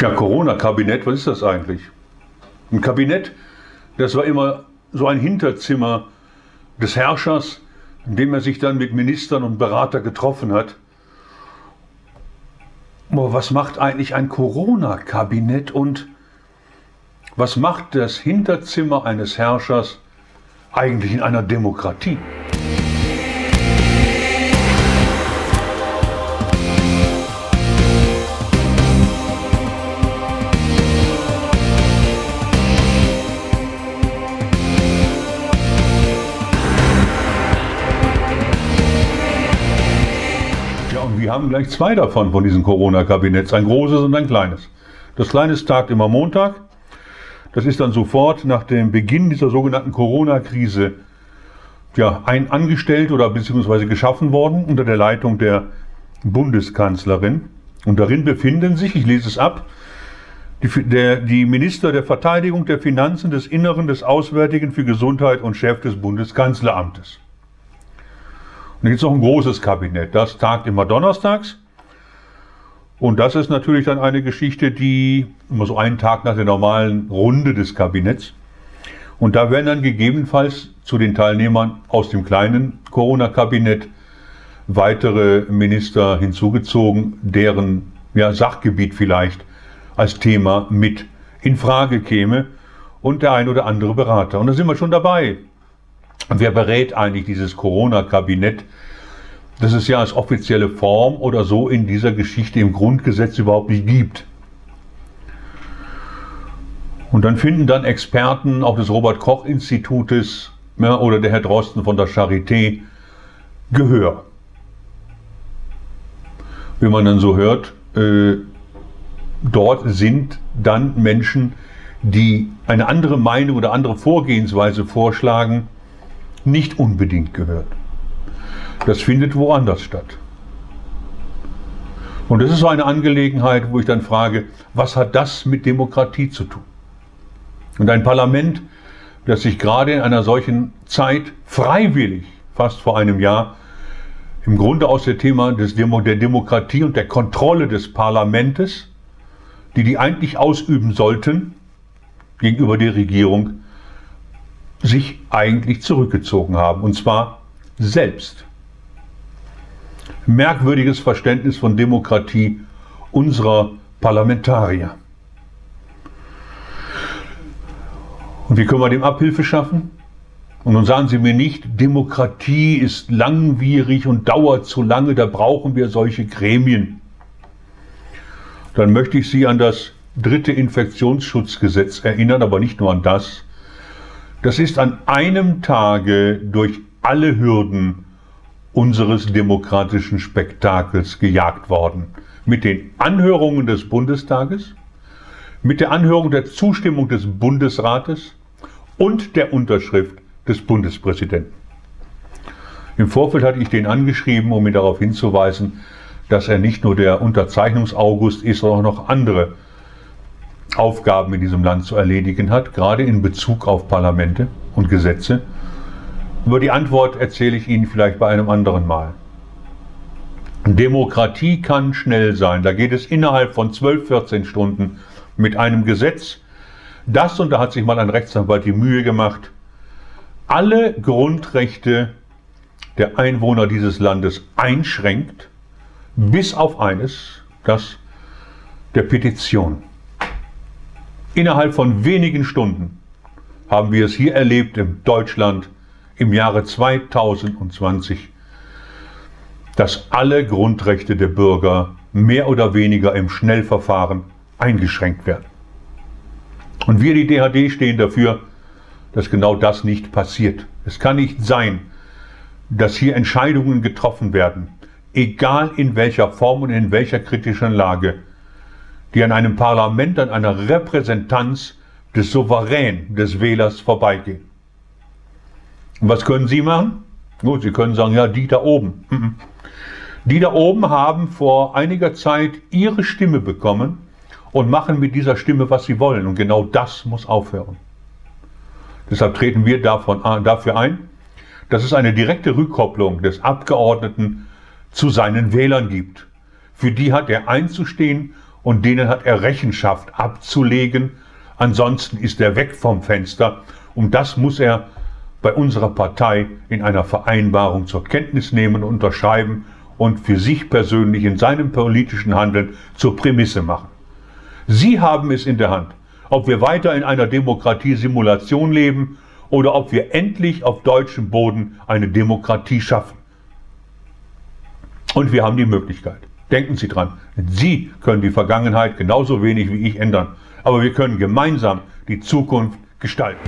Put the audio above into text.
Ja, Corona-Kabinett, was ist das eigentlich? Ein Kabinett, das war immer so ein Hinterzimmer des Herrschers, in dem er sich dann mit Ministern und Berater getroffen hat. Aber was macht eigentlich ein Corona-Kabinett und was macht das Hinterzimmer eines Herrschers eigentlich in einer Demokratie? Wir haben gleich zwei davon, von diesen Corona-Kabinetts, ein großes und ein kleines. Das kleine tagt immer Montag. Das ist dann sofort nach dem Beginn dieser sogenannten Corona-Krise ja, ein angestellt oder beziehungsweise geschaffen worden unter der Leitung der Bundeskanzlerin. Und darin befinden sich, ich lese es ab, die, der, die Minister der Verteidigung, der Finanzen, des Inneren, des Auswärtigen für Gesundheit und Chef des Bundeskanzleramtes. Und dann gibt es noch ein großes Kabinett. Das tagt immer donnerstags. Und das ist natürlich dann eine Geschichte, die immer so einen Tag nach der normalen Runde des Kabinetts. Und da werden dann gegebenenfalls zu den Teilnehmern aus dem kleinen Corona-Kabinett weitere Minister hinzugezogen, deren ja, Sachgebiet vielleicht als Thema mit in Frage käme und der ein oder andere Berater. Und da sind wir schon dabei. Wer berät eigentlich dieses Corona-Kabinett, das es ja als offizielle Form oder so in dieser Geschichte im Grundgesetz überhaupt nicht gibt? Und dann finden dann Experten auch des Robert Koch Institutes ja, oder der Herr Drosten von der Charité Gehör. Wie man dann so hört, äh, dort sind dann Menschen, die eine andere Meinung oder andere Vorgehensweise vorschlagen, nicht unbedingt gehört. Das findet woanders statt. Und das ist so eine Angelegenheit, wo ich dann frage, was hat das mit Demokratie zu tun? Und ein Parlament, das sich gerade in einer solchen Zeit freiwillig, fast vor einem Jahr, im Grunde aus dem Thema des Demo der Demokratie und der Kontrolle des Parlamentes, die die eigentlich ausüben sollten, gegenüber der Regierung, sich eigentlich zurückgezogen haben, und zwar selbst. Merkwürdiges Verständnis von Demokratie unserer Parlamentarier. Und wie können wir dem Abhilfe schaffen? Und nun sagen Sie mir nicht, Demokratie ist langwierig und dauert zu lange, da brauchen wir solche Gremien. Dann möchte ich Sie an das dritte Infektionsschutzgesetz erinnern, aber nicht nur an das, das ist an einem Tage durch alle Hürden unseres demokratischen Spektakels gejagt worden. Mit den Anhörungen des Bundestages, mit der Anhörung der Zustimmung des Bundesrates und der Unterschrift des Bundespräsidenten. Im Vorfeld hatte ich den angeschrieben, um ihn darauf hinzuweisen, dass er nicht nur der Unterzeichnungsaugust ist, sondern auch noch andere Aufgaben in diesem Land zu erledigen hat, gerade in Bezug auf Parlamente und Gesetze. Über die Antwort erzähle ich Ihnen vielleicht bei einem anderen Mal. Demokratie kann schnell sein. Da geht es innerhalb von 12, 14 Stunden mit einem Gesetz, das, und da hat sich mal ein Rechtsanwalt die Mühe gemacht, alle Grundrechte der Einwohner dieses Landes einschränkt, bis auf eines, das der Petition. Innerhalb von wenigen Stunden haben wir es hier erlebt in Deutschland im Jahre 2020, dass alle Grundrechte der Bürger mehr oder weniger im Schnellverfahren eingeschränkt werden. Und wir, die DHD, stehen dafür, dass genau das nicht passiert. Es kann nicht sein, dass hier Entscheidungen getroffen werden, egal in welcher Form und in welcher kritischen Lage, die an einem Parlament, an einer Repräsentanz des Souverän, des Wählers vorbeigehen. Und was können Sie machen? Gut, Sie können sagen, ja, die da oben. Mhm. Die da oben haben vor einiger Zeit ihre Stimme bekommen und machen mit dieser Stimme, was sie wollen. Und genau das muss aufhören. Deshalb treten wir davon, dafür ein, dass es eine direkte Rückkopplung des Abgeordneten zu seinen Wählern gibt. Für die hat er einzustehen und denen hat er Rechenschaft abzulegen. Ansonsten ist er weg vom Fenster und das muss er bei unserer Partei in einer Vereinbarung zur Kenntnis nehmen, unterschreiben und für sich persönlich in seinem politischen Handeln zur Prämisse machen. Sie haben es in der Hand, ob wir weiter in einer Demokratiesimulation leben oder ob wir endlich auf deutschem Boden eine Demokratie schaffen. Und wir haben die Möglichkeit. Denken Sie dran, Sie können die Vergangenheit genauso wenig wie ich ändern, aber wir können gemeinsam die Zukunft gestalten.